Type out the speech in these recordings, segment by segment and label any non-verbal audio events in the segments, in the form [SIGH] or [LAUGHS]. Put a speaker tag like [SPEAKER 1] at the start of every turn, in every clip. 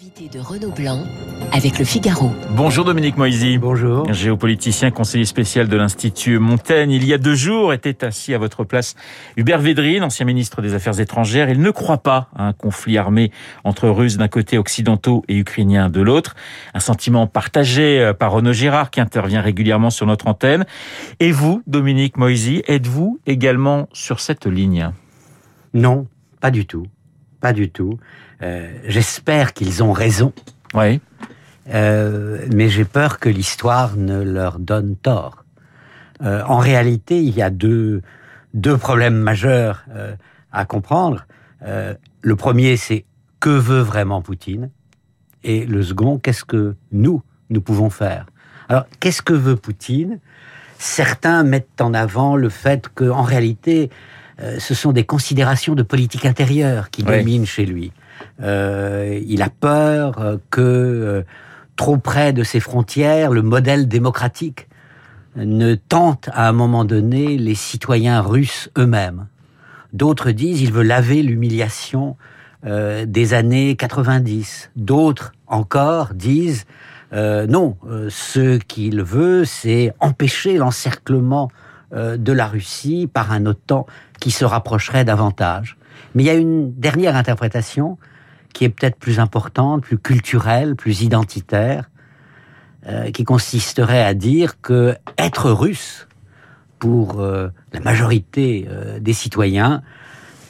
[SPEAKER 1] Invité de Renaud Blanc avec le Figaro.
[SPEAKER 2] Bonjour Dominique Moisy.
[SPEAKER 3] Bonjour.
[SPEAKER 2] Géopoliticien, conseiller spécial de l'Institut Montaigne. Il y a deux jours était assis à votre place Hubert Védrine, ancien ministre des Affaires étrangères. Il ne croit pas à un conflit armé entre Russes d'un côté, occidentaux et Ukrainiens de l'autre. Un sentiment partagé euh, par Renaud Girard qui intervient régulièrement sur notre antenne. Et vous, Dominique Moisy, êtes-vous également sur cette ligne?
[SPEAKER 3] Non, pas du tout. Pas du tout. Euh, J'espère qu'ils ont raison.
[SPEAKER 2] Oui.
[SPEAKER 3] Euh, mais j'ai peur que l'histoire ne leur donne tort. Euh, en réalité, il y a deux, deux problèmes majeurs à comprendre. Le premier, c'est que veut vraiment Poutine? Et le second, qu'est-ce que nous, nous pouvons faire? Alors, qu'est-ce que veut Poutine? Certains mettent en avant le fait qu'en réalité, euh, ce sont des considérations de politique intérieure qui
[SPEAKER 2] Oui.
[SPEAKER 3] dominent chez lui. Euh, il a peur euh, que trop près de ses frontières, le modèle démocratique ne tente à un moment donné les citoyens russes eux-mêmes. D'autres disent il veut laver l'humiliation euh, des années 90. D'autres encore disent euh, non, euh, ce qu'il veut, c'est empêcher l'encerclement de la Russie par un OTAN qui se rapprocherait davantage. Mais il y a une dernière interprétation qui est peut-être plus importante, plus culturelle, plus identitaire, euh, qui consisterait à dire que être russe, pour euh, la majorité euh, des citoyens,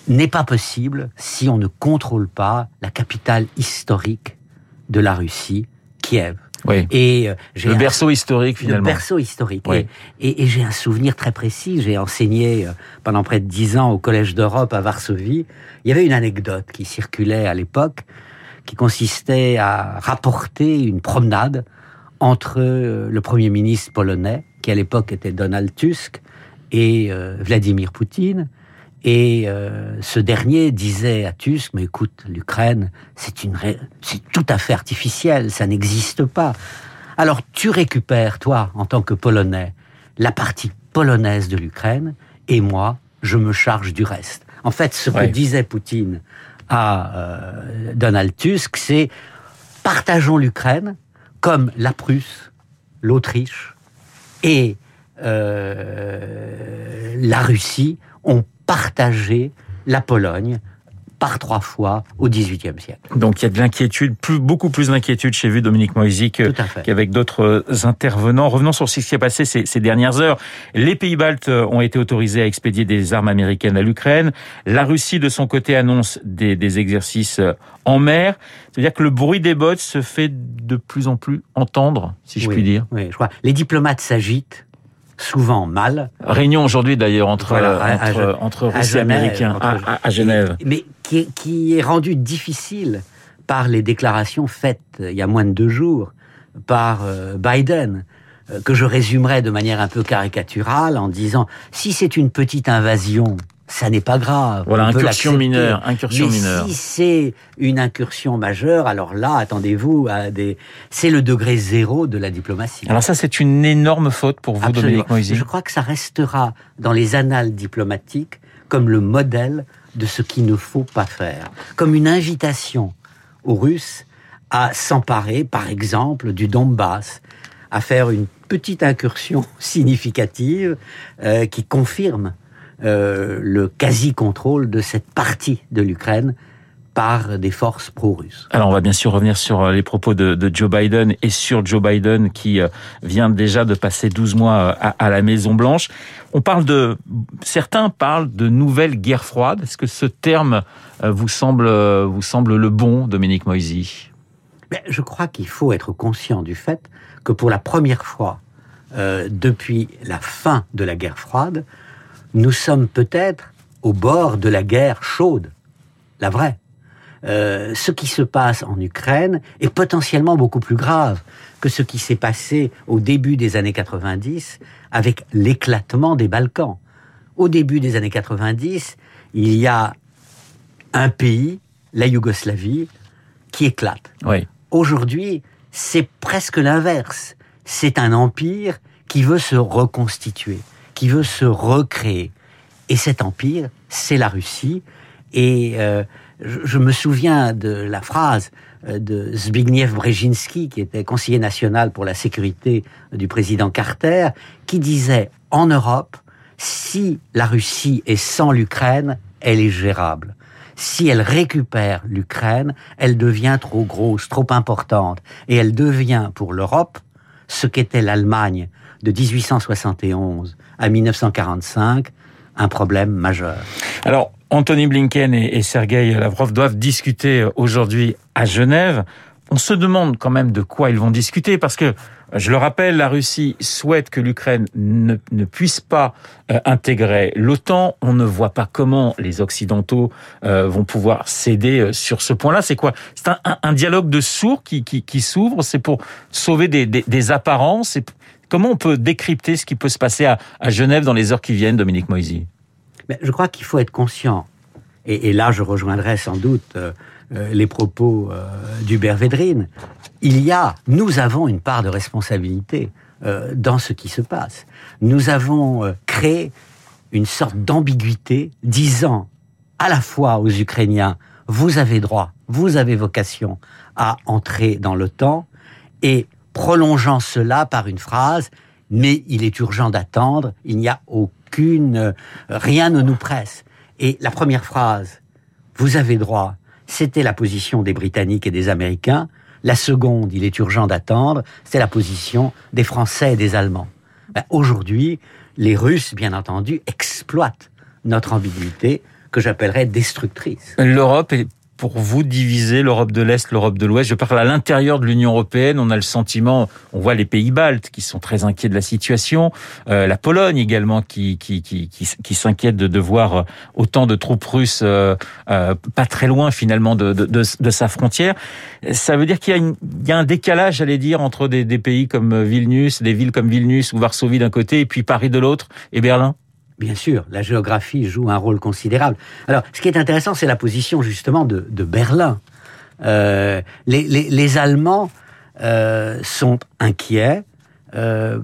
[SPEAKER 3] n'est pas possible si on ne contrôle pas la capitale historique de la Russie, Kiev.
[SPEAKER 2] Oui.
[SPEAKER 3] Et euh,
[SPEAKER 2] Le
[SPEAKER 3] un-
[SPEAKER 2] berceau historique
[SPEAKER 3] le
[SPEAKER 2] finalement.
[SPEAKER 3] berceau historique.
[SPEAKER 2] Oui.
[SPEAKER 3] Et, et- et j'ai un souvenir très précis. J'ai enseigné euh, pendant près de dix ans au Collège d'Europe à Varsovie. Il y avait une anecdote qui circulait à l'époque, qui consistait à rapporter une promenade entre euh, le Premier ministre polonais, qui à l'époque était Donald Tusk, et Vladimir Poutine. Et euh, ce dernier disait à Tusk, mais écoute, l'Ukraine, c'est une, ré- c'est tout à fait artificiel, ça n'existe pas. Alors tu récupères, toi, en tant que Polonais, la partie polonaise de l'Ukraine, et moi, je me charge du reste. En fait, ce
[SPEAKER 2] Ouais.
[SPEAKER 3] que disait Poutine à euh, Donald Tusk, c'est partageons l'Ukraine comme la Prusse, l'Autriche et euh, la Russie ont partagé la Pologne par trois fois au XVIIIe siècle.
[SPEAKER 2] Donc il y a de l'inquiétude, plus, beaucoup plus d'inquiétude chez vous, Dominique Moisy, qu'avec d'autres euh, intervenants. Revenons sur ce qui s'est passé ces, ces dernières heures. Les pays baltes euh, ont été autorisés à expédier des armes américaines à l'Ukraine. La Russie, de son côté, annonce des, des exercices euh, en mer. C'est-à-dire que le bruit des bottes se fait de plus en plus entendre, si je
[SPEAKER 3] Oui,
[SPEAKER 2] puis dire.
[SPEAKER 3] Oui, je crois. Les diplomates s'agitent, souvent mal,
[SPEAKER 2] Réunion aujourd'hui d'ailleurs entre,
[SPEAKER 3] Voilà,
[SPEAKER 2] euh,
[SPEAKER 3] à-
[SPEAKER 2] entre, entre Russes et Américains à, à- Genève.
[SPEAKER 3] mais qui est, qui est rendu difficile par les déclarations faites euh, il y a moins de deux jours par euh, Biden, que je résumerai de manière un peu caricaturale en disant si c'est une petite invasion, ça n'est pas grave.
[SPEAKER 2] Voilà,
[SPEAKER 3] on
[SPEAKER 2] incursion mineure, incursion
[SPEAKER 3] Mais
[SPEAKER 2] mineure.
[SPEAKER 3] si c'est une incursion majeure, alors là, attendez-vous à des. C'est le degré zéro de la diplomatie.
[SPEAKER 2] Alors ça, c'est une énorme faute pour vous,
[SPEAKER 3] Absolument.
[SPEAKER 2] Dominique Moisy.
[SPEAKER 3] Je crois que ça restera dans les annales diplomatiques comme le modèle de ce qu'il ne faut pas faire, comme une invitation aux Russes à s'emparer, par exemple, du Donbass, à faire une petite incursion [LAUGHS] significative euh, qui confirme le quasi-contrôle de cette partie de l'Ukraine par des forces pro-russes.
[SPEAKER 2] Alors on va bien sûr revenir sur euh, les propos de, de Joe Biden et sur Joe Biden qui euh, vient déjà de passer 12 mois euh, à, à la Maison Blanche. On parle de certains parlent de nouvelle guerre froide. Est-ce que ce terme euh, vous semble euh, vous semble le bon, Dominique Moisy?
[SPEAKER 3] Mais je crois qu'il faut être conscient du fait que pour la première fois euh, depuis la fin de la guerre froide, nous sommes peut-être au bord de la guerre chaude, la vraie. Euh, ce qui se passe en Ukraine est potentiellement beaucoup plus grave que ce qui s'est passé au début des années 90 avec l'éclatement des Balkans. Au début des années 90, il y a un pays, la Yougoslavie, qui éclate.
[SPEAKER 2] Oui.
[SPEAKER 3] Aujourd'hui, c'est presque l'inverse. C'est un empire qui veut se reconstituer, qui veut se recréer. Et cet empire, c'est la Russie. Et euh, je, me souviens de la phrase euh, de Zbigniew Brzezinski, qui était conseiller national pour la sécurité du président Carter, qui disait en Europe, si la Russie est sans l'Ukraine, elle est gérable. Si elle récupère l'Ukraine, elle devient trop grosse, trop importante, et elle devient pour l'Europe ce qu'était l'Allemagne de 1871 à 1945, un problème majeur.
[SPEAKER 2] Alors, Anthony Blinken et, Sergei Lavrov doivent discuter aujourd'hui à Genève. On se demande quand même de quoi ils vont discuter parce que, je le rappelle, la Russie souhaite que l'Ukraine ne, puisse pas euh, intégrer l'OTAN. On ne voit pas comment les Occidentaux euh, vont pouvoir céder euh, sur ce point-là. C'est quoi? C'est un, dialogue de sourds qui, s'ouvre. C'est pour sauver des, des apparences. Comment on peut décrypter ce qui peut se passer à, Genève dans les heures qui viennent, Dominique Moisy?
[SPEAKER 3] Mais Je crois qu'il faut être conscient, et, là je rejoindrai sans doute euh, euh, les propos euh, d'Hubert Védrine, il y a, nous avons une part de responsabilité dans ce qui se passe. Nous avons créé une sorte d'ambiguïté disant à la fois aux Ukrainiens, vous avez droit, vous avez vocation à entrer dans l'OTAN, et prolongeant cela par une phrase, mais il est urgent d'attendre, il n'y a aucune, euh, rien ne nous presse. Et la première phrase, vous avez droit, c'était la position des Britanniques et des Américains. La seconde, il est urgent d'attendre, c'est la position des Français et des Allemands. Ben, aujourd'hui, les Russes, bien entendu, exploitent notre ambiguïté que j'appellerais destructrice.
[SPEAKER 2] L'Europe est pour vous diviser l'Europe de l'Est, l'Europe de l'Ouest Je parle à l'intérieur de l'Union européenne. On a le sentiment, on voit les pays baltes qui sont très inquiets de la situation, euh, la Pologne également qui qui qui qui, s'inquiète de, de voir autant de troupes russes euh, euh, pas très loin finalement de, de, de, sa frontière. Ça veut dire qu'il y y a un décalage, j'allais dire, entre des, des pays comme Vilnius, des villes comme Vilnius ou Varsovie d'un côté, et puis Paris de l'autre, et Berlin?
[SPEAKER 3] Bien sûr, la géographie joue un rôle considérable. Alors, ce qui est intéressant, c'est la position justement de, Berlin. Euh, les, Allemands euh, sont inquiets, euh,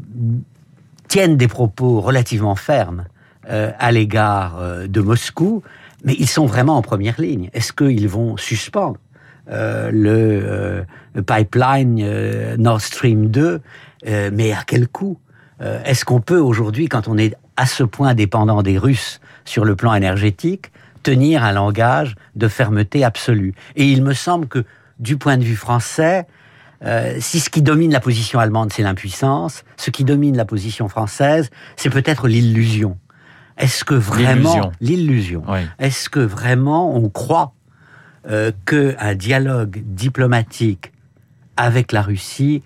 [SPEAKER 3] tiennent des propos relativement fermes à l'égard de Moscou, mais ils sont vraiment en première ligne. Est-ce qu'ils vont suspendre le pipeline Nord Stream 2 Mais à quel coût? Est-ce qu'on peut aujourd'hui, quand on est à ce point dépendant des Russes sur le plan énergétique, tenir un langage de fermeté absolue. Et il me semble que, du point de vue français, euh, si ce qui domine la position allemande, c'est l'impuissance, ce qui domine la position française, c'est peut-être l'illusion. Est-ce que vraiment l'illusion Est-ce que vraiment on croit euh, qu'un dialogue diplomatique avec la Russie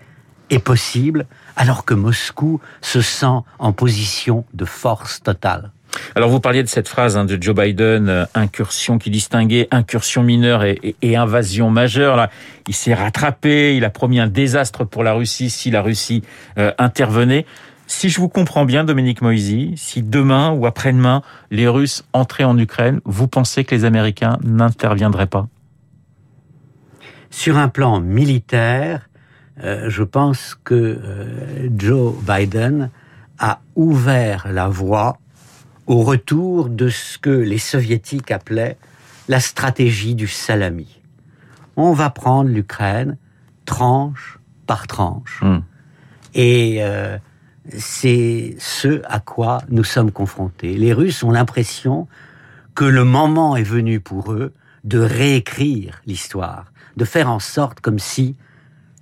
[SPEAKER 3] est possible alors que Moscou se sent en position de force totale.
[SPEAKER 2] Alors vous parliez de cette phrase hein, de Joe Biden, euh, incursion qui distinguait incursion mineure et, invasion majeure. Là, il s'est rattrapé, il a promis un désastre pour la Russie si la Russie euh, intervenait. Si je vous comprends bien, Dominique Moisy, si demain ou après-demain les Russes entraient en Ukraine, vous pensez que les Américains n'interviendraient pas?
[SPEAKER 3] Sur un plan militaire, euh, je pense que euh, Joe Biden a ouvert la voie au retour de ce que les soviétiques appelaient la stratégie du salami. On va prendre l'Ukraine tranche par tranche. Hmm. Et euh, c'est ce à quoi nous sommes confrontés. Les Russes ont l'impression que le moment est venu pour eux de réécrire l'histoire, de faire en sorte comme si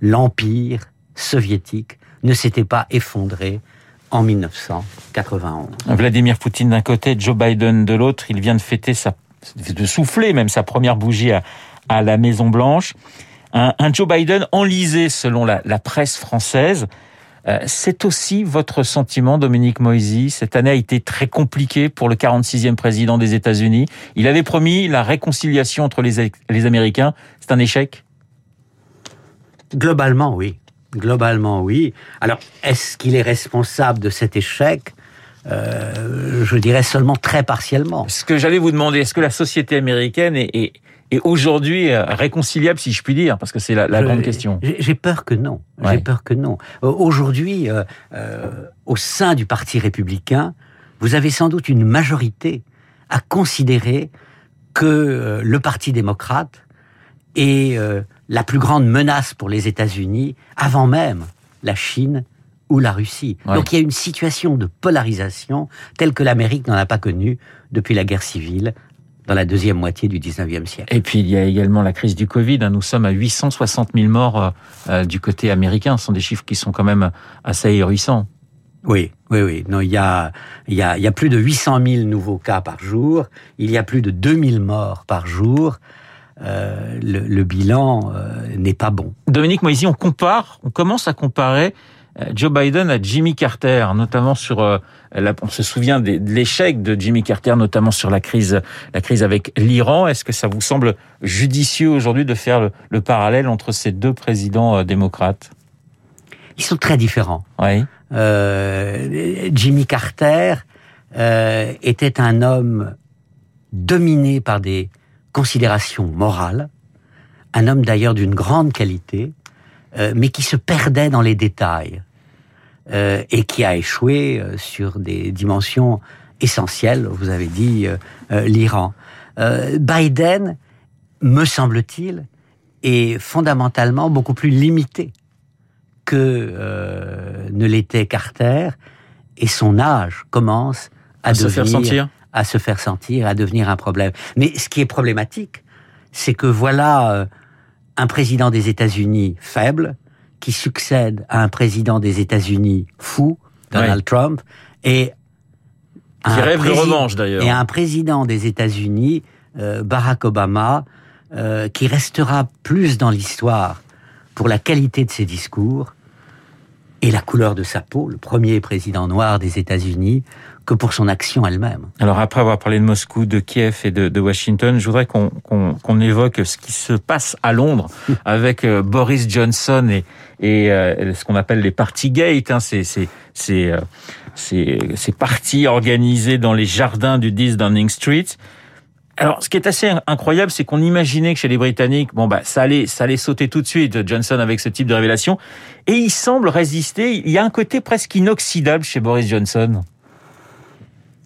[SPEAKER 3] l'empire soviétique ne s'était pas effondré en 1991.
[SPEAKER 2] Vladimir Poutine d'un côté, Joe Biden de l'autre, il vient de fêter sa, de souffler même sa première bougie à, la Maison Blanche. Un, Joe Biden enlisé selon la, presse française. Euh, c'est aussi votre sentiment, Dominique Moisy? Cette année a été très compliquée pour le 46e président des États-Unis. Il avait promis la réconciliation entre les, les Américains. C'est un échec?
[SPEAKER 3] Globalement, oui. Globalement, oui. Alors, est-ce qu'il est responsable de cet échec? Euh, Je dirais seulement très partiellement.
[SPEAKER 2] Ce que j'allais vous demander, est-ce que la société américaine est, aujourd'hui euh, réconciliable, si je puis dire, parce que c'est la, grande question.
[SPEAKER 3] J'ai peur que non. J'ai peur que non. Euh, aujourd'hui, au sein du Parti républicain, vous avez sans doute une majorité à considérer que le Parti démocrate est la plus grande menace pour les États-Unis avant même la Chine ou la Russie. Donc il y a une situation de polarisation telle que l'Amérique n'en a pas connue depuis la guerre civile dans la deuxième moitié du 19e siècle.
[SPEAKER 2] Et puis il y a également la crise du Covid. Hein. Nous sommes à 860 000 morts euh, euh, du côté américain. Ce sont des chiffres qui sont quand même assez ahurissants.
[SPEAKER 3] Oui, oui, oui. Non, il y a, il y a, il y a plus de 800 000 nouveaux cas par jour. Il y a plus de 2000 morts par jour. Euh, le, le, bilan euh, n'est pas bon.
[SPEAKER 2] Dominique Moisy, on compare, on commence à comparer euh, Joe Biden à Jimmy Carter, notamment sur, euh, on se souvient de l'échec de Jimmy Carter, notamment sur la crise, la crise avec l'Iran. Est-ce que ça vous semble judicieux aujourd'hui de faire le, parallèle entre ces deux présidents euh, démocrates?
[SPEAKER 3] Ils sont très différents.
[SPEAKER 2] Oui.
[SPEAKER 3] Euh, Jimmy Carter euh, était un homme dominé par des considérations morales, un homme d'ailleurs d'une grande qualité, euh, mais qui se perdait dans les détails euh, et qui a échoué euh, sur des dimensions essentielles. Vous avez dit l'Iran. Biden, me semble-t-il, est fondamentalement beaucoup plus limité que ne l'était Carter, et son âge commence à,
[SPEAKER 2] se faire sentir,
[SPEAKER 3] à se faire sentir, à devenir un problème. Mais ce qui est problématique, c'est que voilà un président des États-Unis faible qui succède à un président des États-Unis fou, Donald Trump, et
[SPEAKER 2] qui rêve de revanche d'ailleurs.
[SPEAKER 3] Et un président des États-Unis, euh, Barack Obama, euh, qui restera plus dans l'histoire pour la qualité de ses discours et la couleur de sa peau, le premier président noir des États-Unis, que pour son action elle-même.
[SPEAKER 2] Alors après avoir parlé de Moscou, de Kiev et de, Washington, je voudrais qu'on évoque ce qui se passe à Londres [LAUGHS] avec euh, Boris Johnson et, et euh, ce qu'on appelle les party gates, hein, ces, ces, ces, euh, ces, parties organisées dans les jardins du 10 Downing Street. Alors, ce qui est assez incroyable, c'est qu'on imaginait que chez les Britanniques, bon bah ça allait, ça allait sauter tout de suite, Johnson avec ce type de révélation, et il semble résister. Il y a un côté presque inoxydable chez Boris Johnson.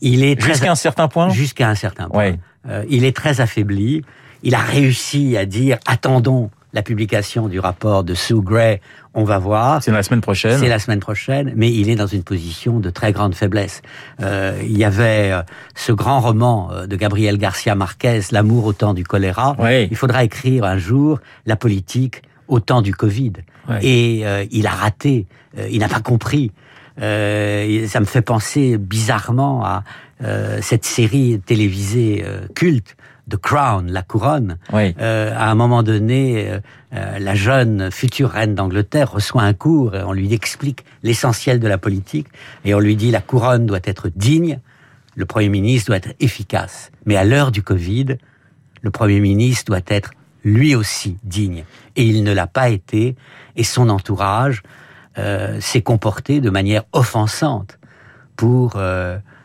[SPEAKER 3] Il est
[SPEAKER 2] jusqu'à un certain point.
[SPEAKER 3] Jusqu'à un certain point. Euh, il est très affaibli. Il a réussi à dire attendons la publication du rapport de Sue Gray, on va voir.
[SPEAKER 2] C'est la semaine prochaine.
[SPEAKER 3] C'est la semaine prochaine, mais il est dans une position de très grande faiblesse. Euh, il y avait euh, ce grand roman euh, de Gabriel Garcia Marquez, L'amour au temps du choléra. Il faudra écrire un jour la politique au temps du Covid. Et euh, il a raté, il n'a pas compris. ça me fait penser bizarrement à cette série télévisée culte The Crown, la couronne. Euh, à un moment donné, euh, euh, la jeune future reine d'Angleterre reçoit un cours et on lui explique l'essentiel de la politique et on lui dit la couronne doit être digne, le Premier ministre doit être efficace. Mais à l'heure du Covid, le Premier ministre doit être lui aussi digne. Et il ne l'a pas été et son entourage s'est comporté de manière offensante pour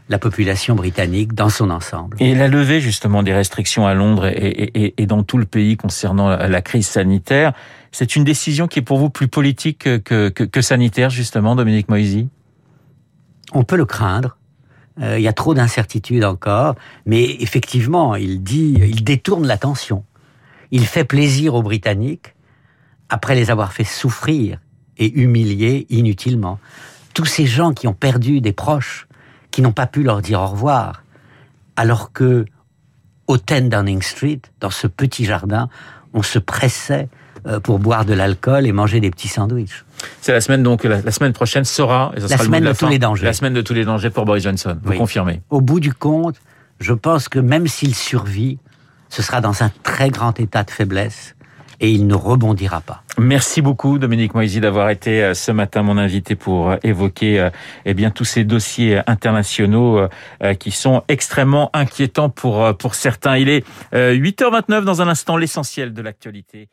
[SPEAKER 3] la population britannique dans son ensemble.
[SPEAKER 2] Et la levée justement des restrictions à Londres et, dans tout le pays concernant la crise sanitaire, c'est une décision qui est pour vous plus politique que, que, sanitaire justement, Dominique Moisy?
[SPEAKER 3] On peut le craindre. Euh, il y a trop d'incertitudes encore, mais effectivement, il dit, il détourne l'attention. Il fait plaisir aux Britanniques après les avoir fait souffrir et humilier inutilement. Tous ces gens qui ont perdu des proches, qui n'ont pas pu leur dire au revoir, alors que au 10 Downing Street, dans ce petit jardin, on se pressait euh, pour boire de l'alcool et manger des petits sandwichs.
[SPEAKER 2] C'est la semaine donc la, semaine prochaine sera
[SPEAKER 3] la semaine de, tous les dangers.
[SPEAKER 2] La semaine de tous les dangers pour Boris Johnson. Vous confirmez?
[SPEAKER 3] Au bout du compte, je pense que même s'il survit, ce sera dans un très grand état de faiblesse et il ne rebondira pas.
[SPEAKER 2] Merci beaucoup Dominique Moisy d'avoir été euh, ce matin mon invité pour euh, évoquer eh bien tous ces dossiers internationaux euh, qui sont extrêmement inquiétants pour pour certains. Il est 8h29 dans un instant l'essentiel de l'actualité.